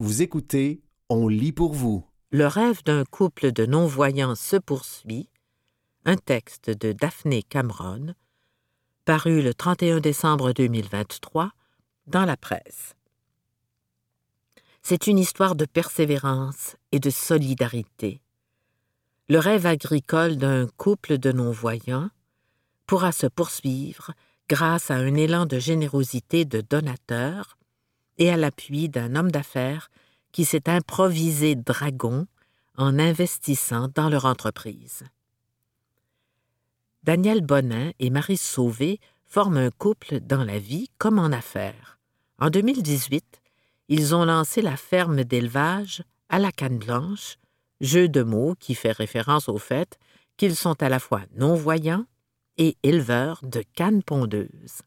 Vous écoutez On lit pour vous. Le rêve d'un couple de non-voyants se poursuit. Un texte de Daphné Cameron, paru le 31 décembre 2023 dans la presse. C'est une histoire de persévérance et de solidarité. Le rêve agricole d'un couple de non-voyants pourra se poursuivre grâce à un élan de générosité de donateurs et à l'appui d'un homme d'affaires qui s'est improvisé dragon en investissant dans leur entreprise. Daniel Bonin et Marie Sauvé forment un couple dans la vie comme en affaires. En 2018, ils ont lancé la ferme d'élevage à la canne blanche, jeu de mots qui fait référence au fait qu'ils sont à la fois non-voyants et éleveurs de cannes pondeuses.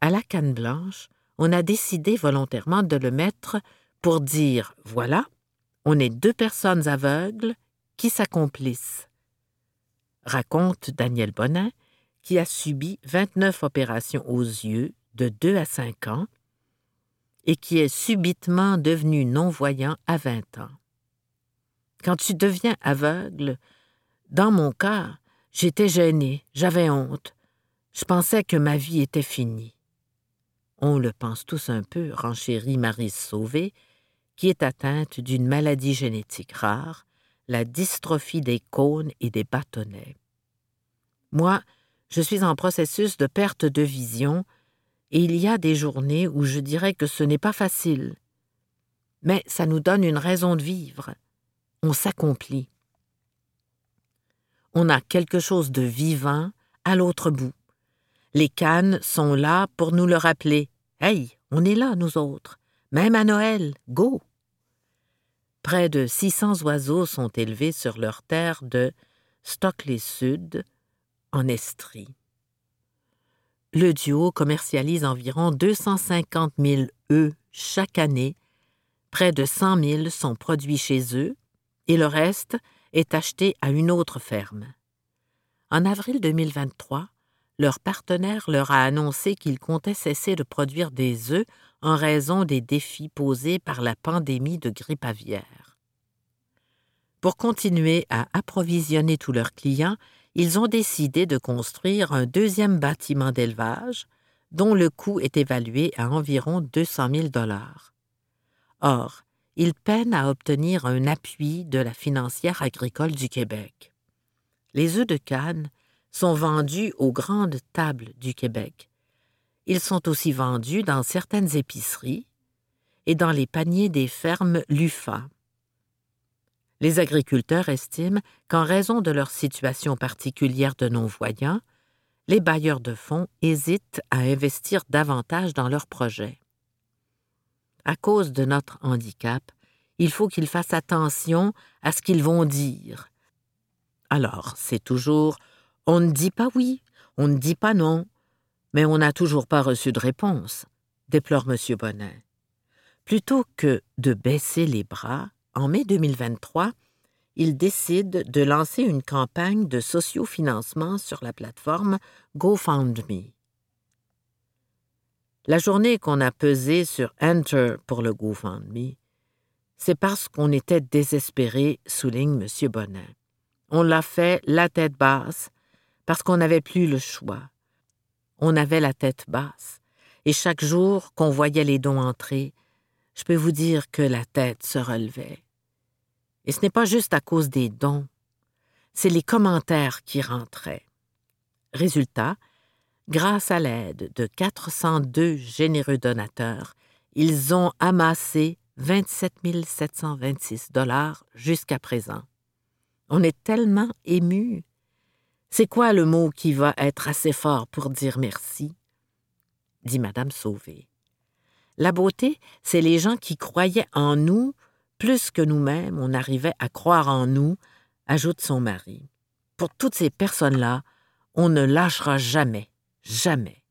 À la canne blanche, on a décidé volontairement de le mettre pour dire voilà, on est deux personnes aveugles qui s'accomplissent. Raconte Daniel Bonin, qui a subi 29 opérations aux yeux de 2 à 5 ans et qui est subitement devenu non-voyant à 20 ans. Quand tu deviens aveugle, dans mon cas, j'étais gênée, j'avais honte. Je pensais que ma vie était finie. On le pense tous un peu, renchérit Marie Sauvé, qui est atteinte d'une maladie génétique rare, la dystrophie des cônes et des bâtonnets. Moi, je suis en processus de perte de vision, et il y a des journées où je dirais que ce n'est pas facile. Mais ça nous donne une raison de vivre. On s'accomplit. On a quelque chose de vivant à l'autre bout. Les cannes sont là pour nous le rappeler. Hey, on est là, nous autres. Même à Noël, go! Près de 600 oiseaux sont élevés sur leur terre de Stockley Sud, en Estrie. Le duo commercialise environ 250 000 œufs chaque année. Près de 100 000 sont produits chez eux et le reste est acheté à une autre ferme. En avril 2023, leur partenaire leur a annoncé qu'il comptait cesser de produire des œufs en raison des défis posés par la pandémie de grippe aviaire. Pour continuer à approvisionner tous leurs clients, ils ont décidé de construire un deuxième bâtiment d'élevage dont le coût est évalué à environ 200 000 dollars. Or, ils peinent à obtenir un appui de la financière agricole du Québec. Les œufs de canne sont vendus aux grandes tables du Québec. Ils sont aussi vendus dans certaines épiceries et dans les paniers des fermes LUFA. Les agriculteurs estiment qu'en raison de leur situation particulière de non-voyants, les bailleurs de fonds hésitent à investir davantage dans leurs projets. À cause de notre handicap, il faut qu'ils fassent attention à ce qu'ils vont dire. Alors, c'est toujours on ne dit pas oui, on ne dit pas non, mais on n'a toujours pas reçu de réponse, déplore M. Bonnet. Plutôt que de baisser les bras, en mai 2023, il décide de lancer une campagne de sociofinancement sur la plateforme GoFundMe. La journée qu'on a pesé sur Enter pour le GoFundMe, c'est parce qu'on était désespéré, souligne M. Bonnet. On l'a fait la tête basse, parce qu'on n'avait plus le choix. On avait la tête basse, et chaque jour qu'on voyait les dons entrer, je peux vous dire que la tête se relevait. Et ce n'est pas juste à cause des dons, c'est les commentaires qui rentraient. Résultat, grâce à l'aide de 402 généreux donateurs, ils ont amassé 27 726 dollars jusqu'à présent. On est tellement ému c'est quoi le mot qui va être assez fort pour dire merci? dit Madame Sauvé. La beauté, c'est les gens qui croyaient en nous plus que nous-mêmes, on arrivait à croire en nous, ajoute son mari. Pour toutes ces personnes-là, on ne lâchera jamais, jamais.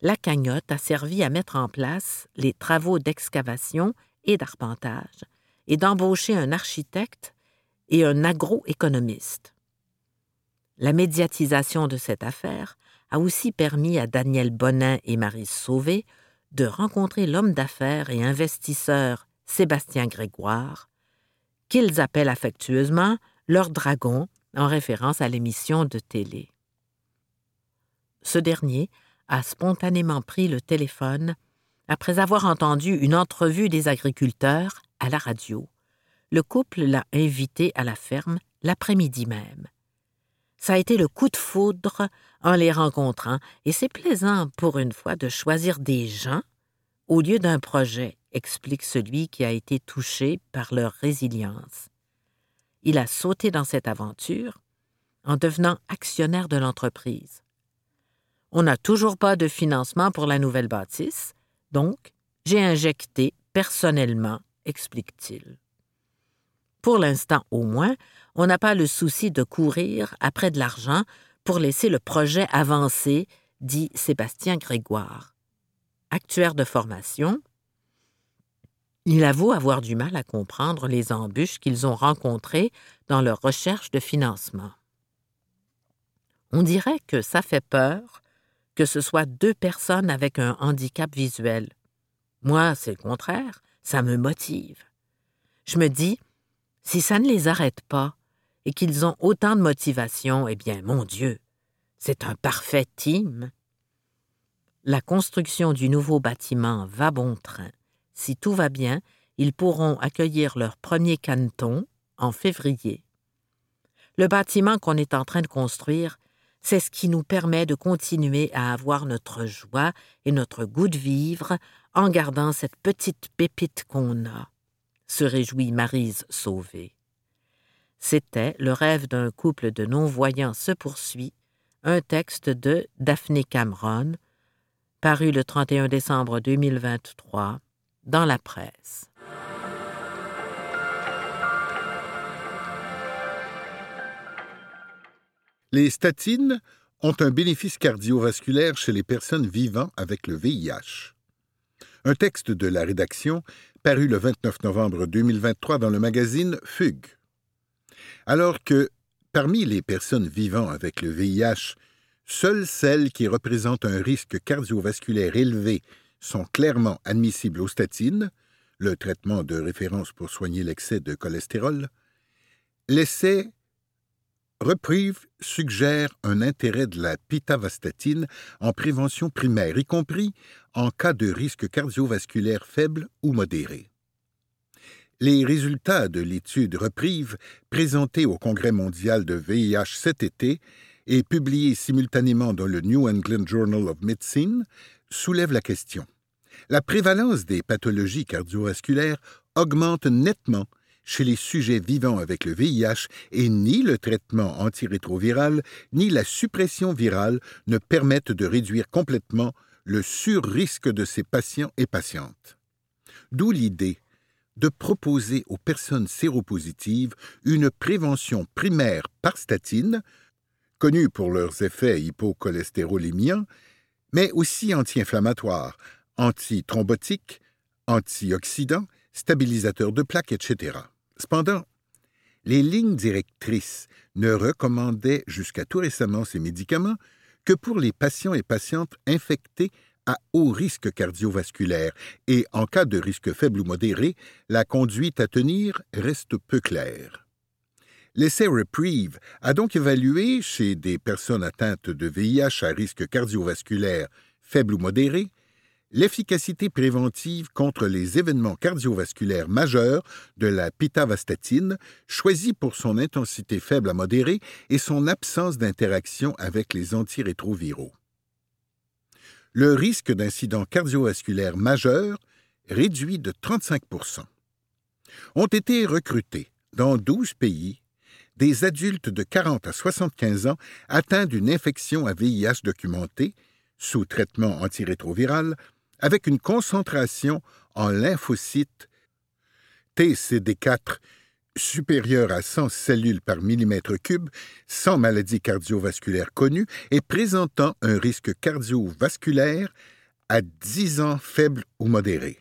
La cagnotte a servi à mettre en place les travaux d'excavation et d'arpentage et d'embaucher un architecte et un agroéconomiste. La médiatisation de cette affaire a aussi permis à Daniel Bonin et Marie Sauvé de rencontrer l'homme d'affaires et investisseur Sébastien Grégoire, qu'ils appellent affectueusement leur dragon en référence à l'émission de télé. Ce dernier a spontanément pris le téléphone après avoir entendu une entrevue des agriculteurs à la radio. Le couple l'a invité à la ferme l'après-midi même. Ça a été le coup de foudre en les rencontrant, et c'est plaisant pour une fois de choisir des gens au lieu d'un projet, explique celui qui a été touché par leur résilience. Il a sauté dans cette aventure en devenant actionnaire de l'entreprise. On n'a toujours pas de financement pour la nouvelle bâtisse, donc j'ai injecté personnellement, explique-t-il. Pour l'instant au moins, on n'a pas le souci de courir après de l'argent pour laisser le projet avancer, dit Sébastien Grégoire. Actuaire de formation, il avoue avoir du mal à comprendre les embûches qu'ils ont rencontrées dans leur recherche de financement. On dirait que ça fait peur que ce soit deux personnes avec un handicap visuel. Moi, c'est le contraire, ça me motive. Je me dis, si ça ne les arrête pas et qu'ils ont autant de motivation, eh bien, mon Dieu, c'est un parfait team. La construction du nouveau bâtiment va bon train. Si tout va bien, ils pourront accueillir leur premier canton en février. Le bâtiment qu'on est en train de construire c'est ce qui nous permet de continuer à avoir notre joie et notre goût de vivre en gardant cette petite pépite qu'on a, se réjouit Marise Sauvé. C'était Le rêve d'un couple de non-voyants se poursuit, un texte de Daphné Cameron, paru le 31 décembre 2023 dans la presse. Les statines ont un bénéfice cardiovasculaire chez les personnes vivant avec le VIH. Un texte de la rédaction paru le 29 novembre 2023 dans le magazine Fugue. Alors que, parmi les personnes vivant avec le VIH, seules celles qui représentent un risque cardiovasculaire élevé sont clairement admissibles aux statines, le traitement de référence pour soigner l'excès de cholestérol, l'essai Reprieve suggère un intérêt de la pitavastatine en prévention primaire, y compris en cas de risque cardiovasculaire faible ou modéré. Les résultats de l'étude Reprieve, présentée au Congrès mondial de VIH cet été et publiés simultanément dans le New England Journal of Medicine, soulèvent la question. La prévalence des pathologies cardiovasculaires augmente nettement chez les sujets vivant avec le VIH et ni le traitement antirétroviral ni la suppression virale ne permettent de réduire complètement le surrisque de ces patients et patientes. D'où l'idée de proposer aux personnes séropositives une prévention primaire par statine, connue pour leurs effets hypocholestérolémiens, mais aussi anti-inflammatoires, antithrombotiques, antioxydants, stabilisateurs de plaques, etc. Cependant, les lignes directrices ne recommandaient jusqu'à tout récemment ces médicaments que pour les patients et patientes infectés à haut risque cardiovasculaire et en cas de risque faible ou modéré, la conduite à tenir reste peu claire. L'essai Reprieve a donc évalué chez des personnes atteintes de VIH à risque cardiovasculaire faible ou modéré l'efficacité préventive contre les événements cardiovasculaires majeurs de la pitavastatine, choisie pour son intensité faible à modérée et son absence d'interaction avec les antirétroviraux. Le risque d'incident cardiovasculaire majeur réduit de 35% Ont été recrutés dans 12 pays des adultes de 40 à 75 ans atteints d'une infection à VIH documentée, sous traitement antirétroviral, avec une concentration en lymphocytes TCD4 supérieure à 100 cellules par millimètre cube, sans maladie cardiovasculaire connue et présentant un risque cardiovasculaire à 10 ans faible ou modéré.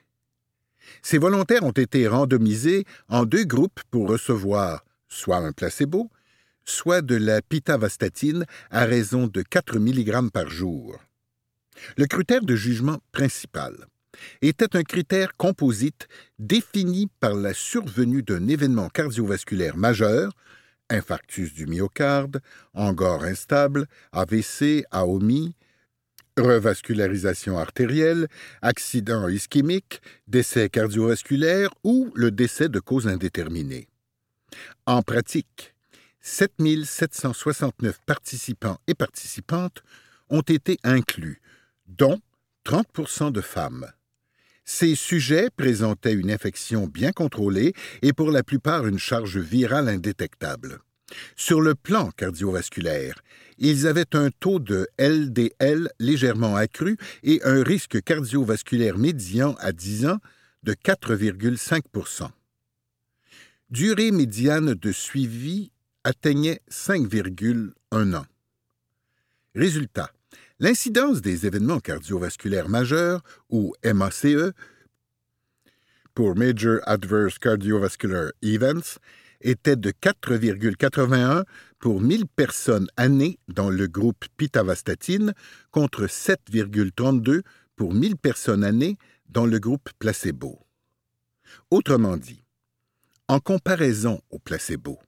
Ces volontaires ont été randomisés en deux groupes pour recevoir soit un placebo, soit de la pitavastatine à raison de 4 mg par jour. Le critère de jugement principal était un critère composite défini par la survenue d'un événement cardiovasculaire majeur, infarctus du myocarde, angor instable, AVC, AOMI, revascularisation artérielle, accident ischémique, décès cardiovasculaire ou le décès de cause indéterminée. En pratique, 7769 participants et participantes ont été inclus, dont 30% de femmes. Ces sujets présentaient une infection bien contrôlée et pour la plupart une charge virale indétectable. Sur le plan cardiovasculaire, ils avaient un taux de LDL légèrement accru et un risque cardiovasculaire médian à 10 ans de 4,5% Durée médiane de suivi atteignait 5,1 ans. Résultat, L'incidence des événements cardiovasculaires majeurs, ou MACE, pour Major Adverse Cardiovascular Events, était de 4,81 pour 1000 personnes années dans le groupe pitavastatine contre 7,32 pour 1000 personnes années dans le groupe placebo. Autrement dit, en comparaison au placebo,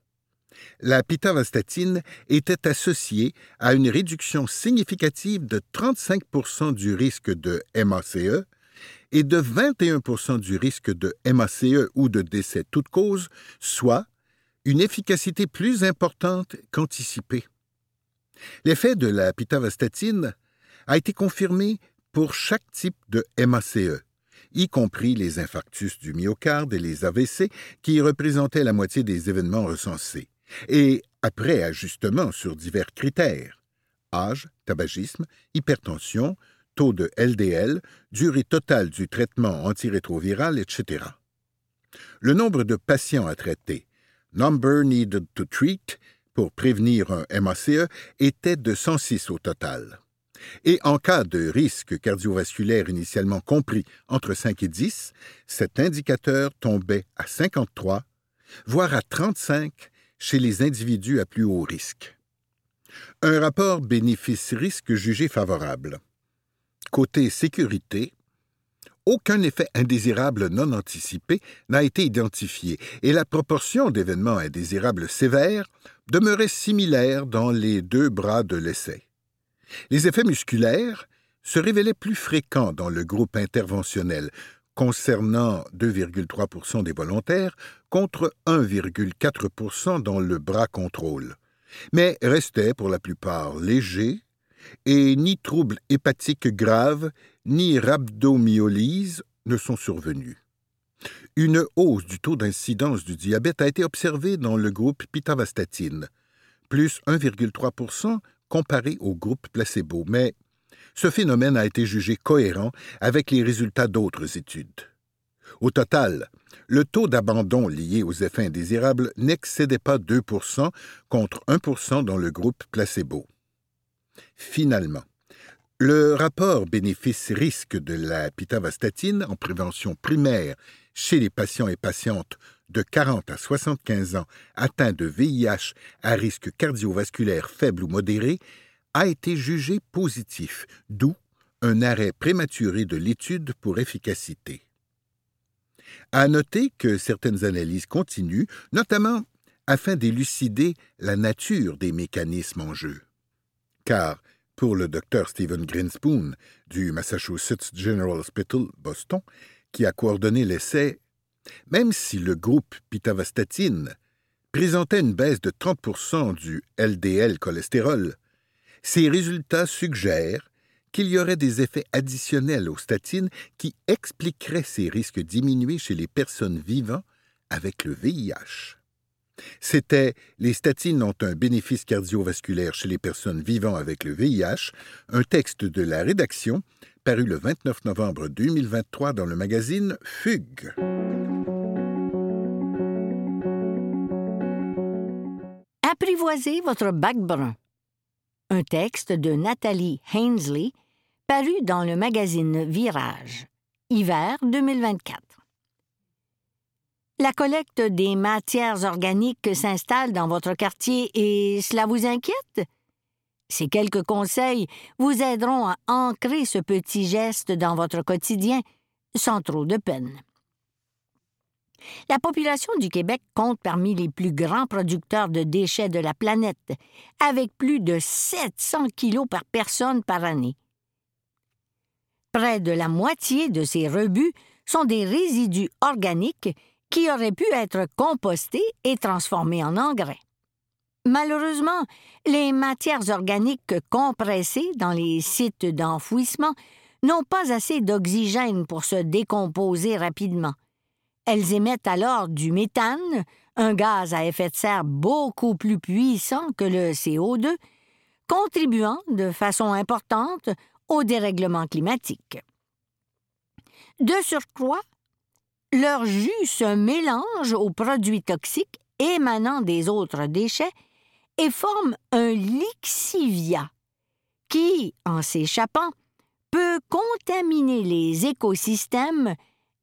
la pitavastatine était associée à une réduction significative de 35% du risque de MACE et de 21% du risque de MACE ou de décès toute cause, soit une efficacité plus importante qu'anticipée. L'effet de la pitavastatine a été confirmé pour chaque type de MACE, y compris les infarctus du myocarde et les AVC qui représentaient la moitié des événements recensés et après ajustement sur divers critères âge, tabagisme, hypertension, taux de LDL, durée totale du traitement antirétroviral, etc. Le nombre de patients à traiter, number needed to treat, pour prévenir un MACE, était de 106 au total. Et en cas de risque cardiovasculaire initialement compris entre 5 et 10, cet indicateur tombait à 53, voire à 35 chez les individus à plus haut risque. Un rapport bénéfice-risque jugé favorable. Côté sécurité, aucun effet indésirable non anticipé n'a été identifié et la proportion d'événements indésirables sévères demeurait similaire dans les deux bras de l'essai. Les effets musculaires se révélaient plus fréquents dans le groupe interventionnel, concernant 2,3 des volontaires contre 1,4 dans le bras contrôle, mais restaient pour la plupart légers et ni troubles hépatiques graves ni rhabdomyolyse ne sont survenus. Une hausse du taux d'incidence du diabète a été observée dans le groupe pitavastatine, plus 1,3 comparé au groupe placebo, mais ce phénomène a été jugé cohérent avec les résultats d'autres études. Au total, le taux d'abandon lié aux effets indésirables n'excédait pas 2 contre 1 dans le groupe placebo. Finalement, le rapport bénéfice-risque de la pitavastatine en prévention primaire chez les patients et patientes de 40 à 75 ans atteints de VIH à risque cardiovasculaire faible ou modéré a été jugé positif, d'où un arrêt prématuré de l'étude pour efficacité. À noter que certaines analyses continuent, notamment afin d'élucider la nature des mécanismes en jeu. Car, pour le docteur Stephen Grinspoon du Massachusetts General Hospital, Boston, qui a coordonné l'essai, même si le groupe pitavastatine présentait une baisse de 30% du LDL cholestérol, ces résultats suggèrent qu'il y aurait des effets additionnels aux statines qui expliqueraient ces risques diminués chez les personnes vivant avec le VIH. C'était Les statines ont un bénéfice cardiovasculaire chez les personnes vivant avec le VIH, un texte de la rédaction paru le 29 novembre 2023 dans le magazine Fugue. Apprivoisez votre bac brun un texte de Nathalie Hainsley paru dans le magazine Virage, hiver 2024. La collecte des matières organiques s'installe dans votre quartier et cela vous inquiète? Ces quelques conseils vous aideront à ancrer ce petit geste dans votre quotidien, sans trop de peine. La population du Québec compte parmi les plus grands producteurs de déchets de la planète, avec plus de 700 kilos par personne par année. Près de la moitié de ces rebuts sont des résidus organiques qui auraient pu être compostés et transformés en engrais. Malheureusement, les matières organiques compressées dans les sites d'enfouissement n'ont pas assez d'oxygène pour se décomposer rapidement. Elles émettent alors du méthane, un gaz à effet de serre beaucoup plus puissant que le CO2, contribuant de façon importante au dérèglement climatique. De surcroît, leur jus se mélange aux produits toxiques émanant des autres déchets et forme un lixivia qui, en s'échappant, peut contaminer les écosystèmes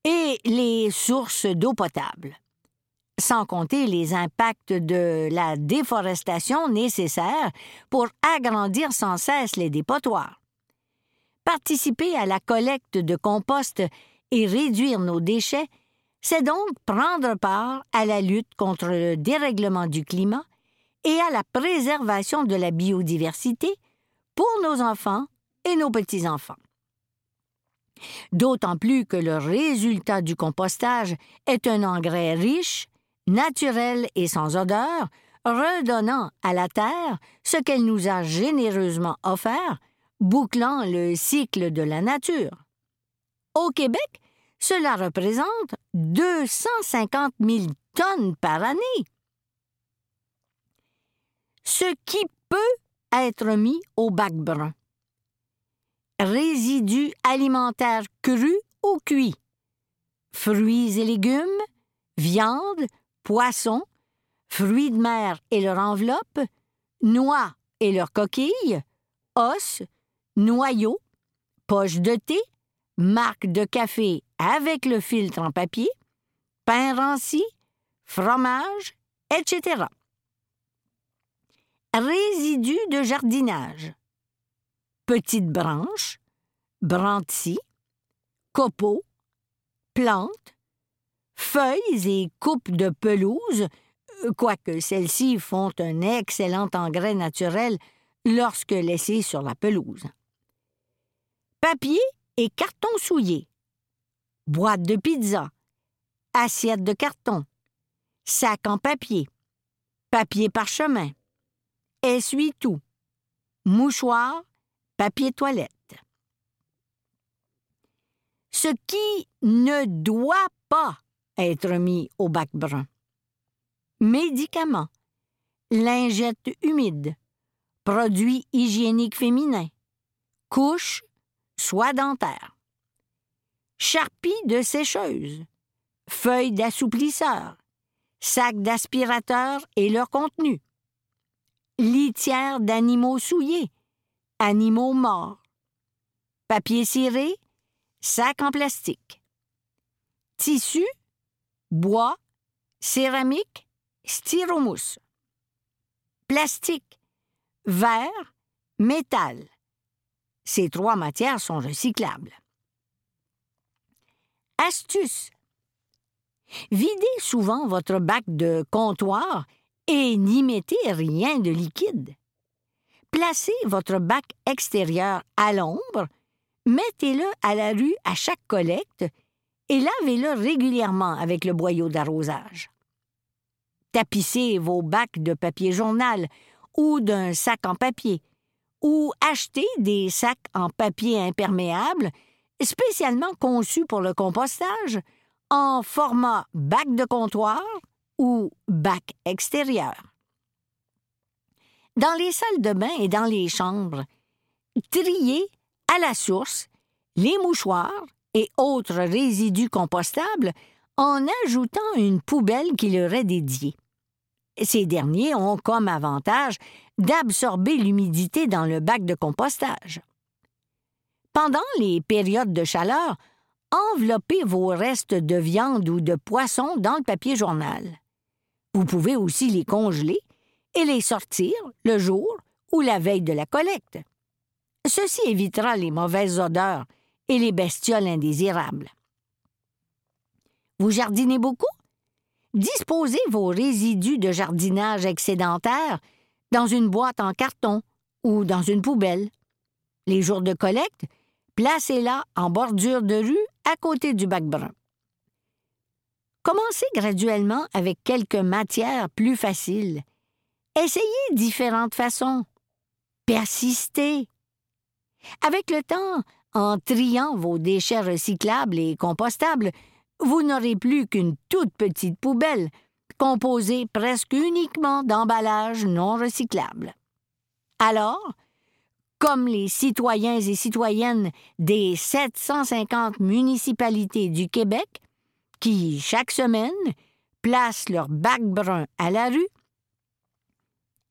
et les sources d'eau potable, sans compter les impacts de la déforestation nécessaire pour agrandir sans cesse les dépotoirs. Participer à la collecte de compost et réduire nos déchets, c'est donc prendre part à la lutte contre le dérèglement du climat et à la préservation de la biodiversité pour nos enfants et nos petits-enfants d'autant plus que le résultat du compostage est un engrais riche, naturel et sans odeur, redonnant à la terre ce qu'elle nous a généreusement offert, bouclant le cycle de la nature. Au Québec, cela représente 250 000 tonnes par année. Ce qui peut être mis au bac brun résidus alimentaires crus ou cuits, fruits et légumes, viande, poissons, fruits de mer et leur enveloppe, noix et leurs coquilles, os, noyaux, poches de thé, marques de café avec le filtre en papier, pain ranci, fromage, etc. Résidus de jardinage petites branches, brantis, copeaux, plantes, feuilles et coupes de pelouse, quoique celles-ci font un excellent engrais naturel lorsque laissées sur la pelouse. Papier et carton souillé, boîte de pizza, assiette de carton, sac en papier, papier parchemin, essuie-tout, mouchoir, papier toilette. Ce qui ne doit pas être mis au bac brun. Médicaments, lingettes humides, produits hygiéniques féminins, couches, soie dentaire, charpie de sécheuse, feuilles d'assouplisseur, sacs d'aspirateur et leur contenu, litière d'animaux souillés, animaux morts, papier ciré, sac en plastique, tissu, bois, céramique, styromousse, plastique, verre, métal. Ces trois matières sont recyclables. Astuce. Videz souvent votre bac de comptoir et n'y mettez rien de liquide. Placez votre bac extérieur à l'ombre, mettez-le à la rue à chaque collecte et lavez-le régulièrement avec le boyau d'arrosage. Tapissez vos bacs de papier journal ou d'un sac en papier, ou achetez des sacs en papier imperméable spécialement conçus pour le compostage en format bac de comptoir ou bac extérieur dans les salles de bain et dans les chambres. Trier à la source les mouchoirs et autres résidus compostables en ajoutant une poubelle qui leur est dédiée. Ces derniers ont comme avantage d'absorber l'humidité dans le bac de compostage. Pendant les périodes de chaleur, enveloppez vos restes de viande ou de poisson dans le papier journal. Vous pouvez aussi les congeler et les sortir le jour ou la veille de la collecte. Ceci évitera les mauvaises odeurs et les bestioles indésirables. Vous jardinez beaucoup? Disposez vos résidus de jardinage excédentaires dans une boîte en carton ou dans une poubelle. Les jours de collecte, placez-la en bordure de rue à côté du bac brun. Commencez graduellement avec quelques matières plus faciles. Essayez différentes façons. Persistez. Avec le temps, en triant vos déchets recyclables et compostables, vous n'aurez plus qu'une toute petite poubelle, composée presque uniquement d'emballages non recyclables. Alors, comme les citoyens et citoyennes des 750 municipalités du Québec, qui, chaque semaine, placent leur bac brun à la rue,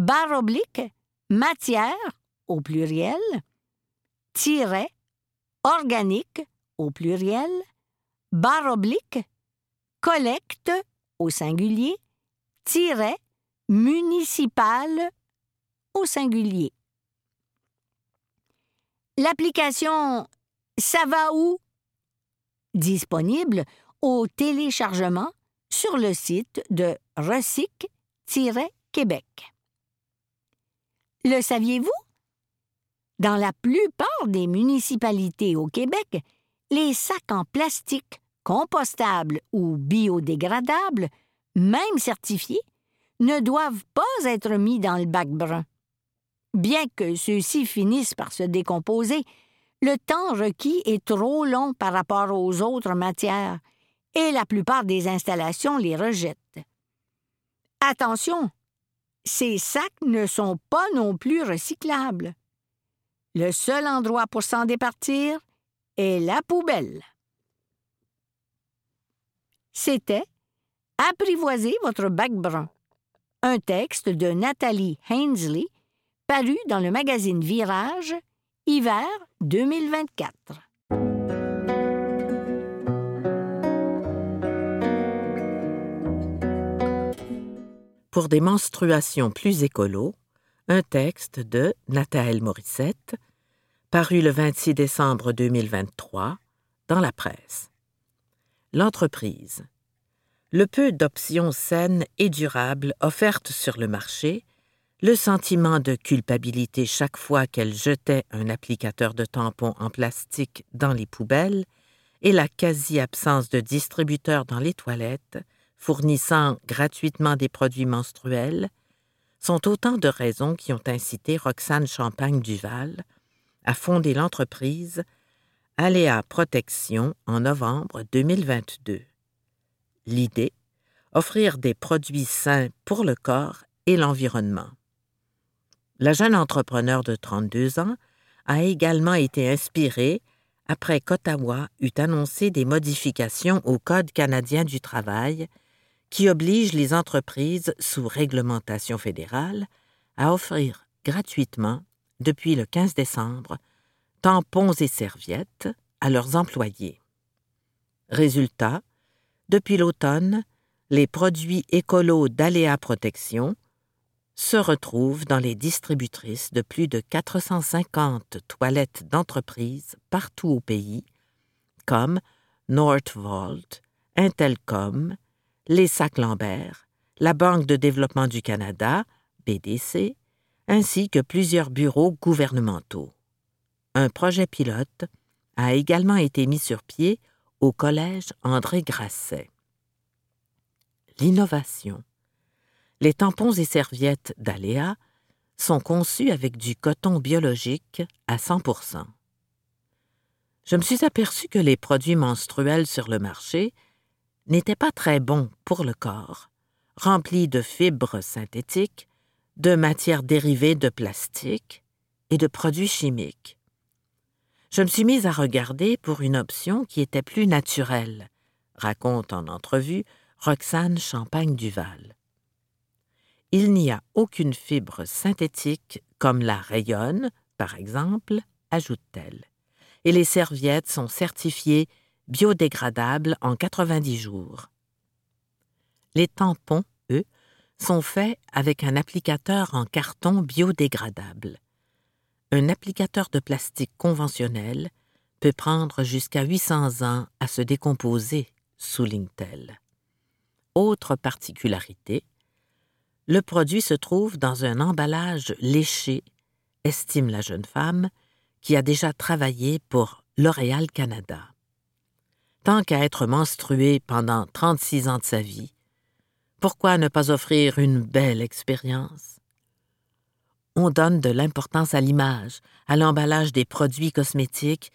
barre oblique matière au pluriel tiret organique au pluriel barre oblique, collecte au singulier, tiret, municipal au singulier. L'application Ça va où? disponible au téléchargement sur le site de Recyc-Québec. Le saviez-vous? Dans la plupart des municipalités au Québec, les sacs en plastique, compostables ou biodégradables, même certifiés, ne doivent pas être mis dans le bac brun. Bien que ceux-ci finissent par se décomposer, le temps requis est trop long par rapport aux autres matières, et la plupart des installations les rejettent. Attention, ces sacs ne sont pas non plus recyclables. Le seul endroit pour s'en départir, et la poubelle. C'était Apprivoisez votre bac brun, un texte de Nathalie Hainsley paru dans le magazine Virage, hiver 2024. Pour des menstruations plus écolo, un texte de Nathalie Morissette, paru le 26 décembre 2023 dans la presse. L'entreprise. Le peu d'options saines et durables offertes sur le marché, le sentiment de culpabilité chaque fois qu'elle jetait un applicateur de tampons en plastique dans les poubelles et la quasi-absence de distributeurs dans les toilettes fournissant gratuitement des produits menstruels sont autant de raisons qui ont incité Roxane Champagne Duval a fondé l'entreprise Aléa Protection en novembre 2022. L'idée offrir des produits sains pour le corps et l'environnement. La jeune entrepreneur de 32 ans a également été inspirée après qu'Ottawa eut annoncé des modifications au Code canadien du travail qui obligent les entreprises sous réglementation fédérale à offrir gratuitement depuis le 15 décembre, tampons et serviettes à leurs employés. Résultat, depuis l'automne, les produits écolos d'Aléa Protection se retrouvent dans les distributrices de plus de 450 toilettes d'entreprises partout au pays, comme Northvolt, Intelcom, les Sacs Lambert, la Banque de développement du Canada, BDC, ainsi que plusieurs bureaux gouvernementaux. Un projet pilote a également été mis sur pied au Collège André Grasset. L'innovation. Les tampons et serviettes d'Aléa sont conçus avec du coton biologique à 100% Je me suis aperçu que les produits menstruels sur le marché n'étaient pas très bons pour le corps, remplis de fibres synthétiques de matières dérivées de plastique et de produits chimiques. Je me suis mise à regarder pour une option qui était plus naturelle, raconte en entrevue Roxane Champagne-Duval. Il n'y a aucune fibre synthétique comme la rayonne, par exemple, ajoute-t-elle. Et les serviettes sont certifiées biodégradables en 90 jours. Les tampons, eux, sont faits avec un applicateur en carton biodégradable. Un applicateur de plastique conventionnel peut prendre jusqu'à 800 ans à se décomposer, souligne-t-elle. Autre particularité, le produit se trouve dans un emballage léché, estime la jeune femme, qui a déjà travaillé pour L'Oréal Canada. Tant qu'à être menstruée pendant 36 ans de sa vie, pourquoi ne pas offrir une belle expérience? On donne de l'importance à l'image, à l'emballage des produits cosmétiques,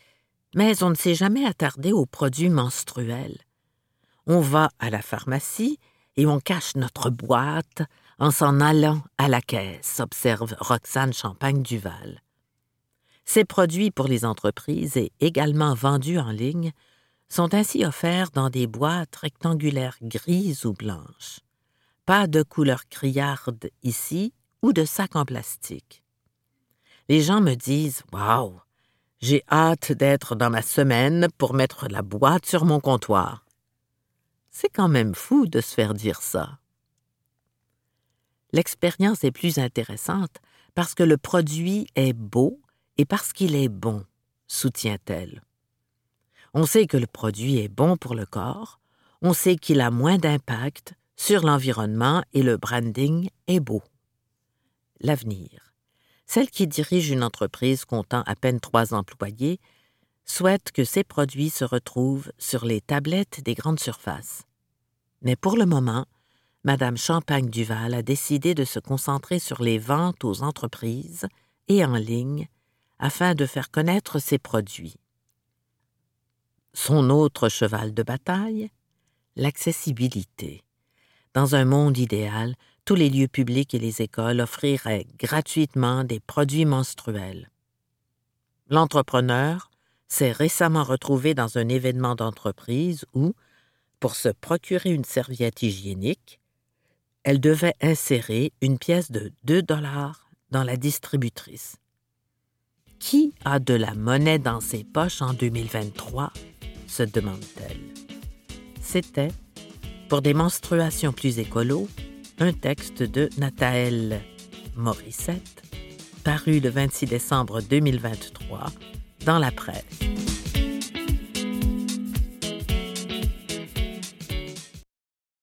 mais on ne s'est jamais attardé aux produits menstruels. On va à la pharmacie et on cache notre boîte en s'en allant à la caisse, observe Roxane Champagne-Duval. Ces produits pour les entreprises et également vendus en ligne sont ainsi offerts dans des boîtes rectangulaires grises ou blanches. Pas de couleur criarde ici ou de sac en plastique. Les gens me disent Waouh, j'ai hâte d'être dans ma semaine pour mettre la boîte sur mon comptoir. C'est quand même fou de se faire dire ça. L'expérience est plus intéressante parce que le produit est beau et parce qu'il est bon, soutient-elle. On sait que le produit est bon pour le corps, on sait qu'il a moins d'impact sur l'environnement et le branding est beau. L'avenir. Celle qui dirige une entreprise comptant à peine trois employés souhaite que ces produits se retrouvent sur les tablettes des grandes surfaces. Mais pour le moment, Madame Champagne Duval a décidé de se concentrer sur les ventes aux entreprises et en ligne afin de faire connaître ses produits. Son autre cheval de bataille, l'accessibilité. Dans un monde idéal, tous les lieux publics et les écoles offriraient gratuitement des produits menstruels. L'entrepreneur s'est récemment retrouvé dans un événement d'entreprise où, pour se procurer une serviette hygiénique, elle devait insérer une pièce de 2 dollars dans la distributrice. Qui a de la monnaie dans ses poches en 2023 se demande-t-elle. C'était, pour des menstruations plus écolos, un texte de Nathalie Morissette, paru le 26 décembre 2023 dans la presse.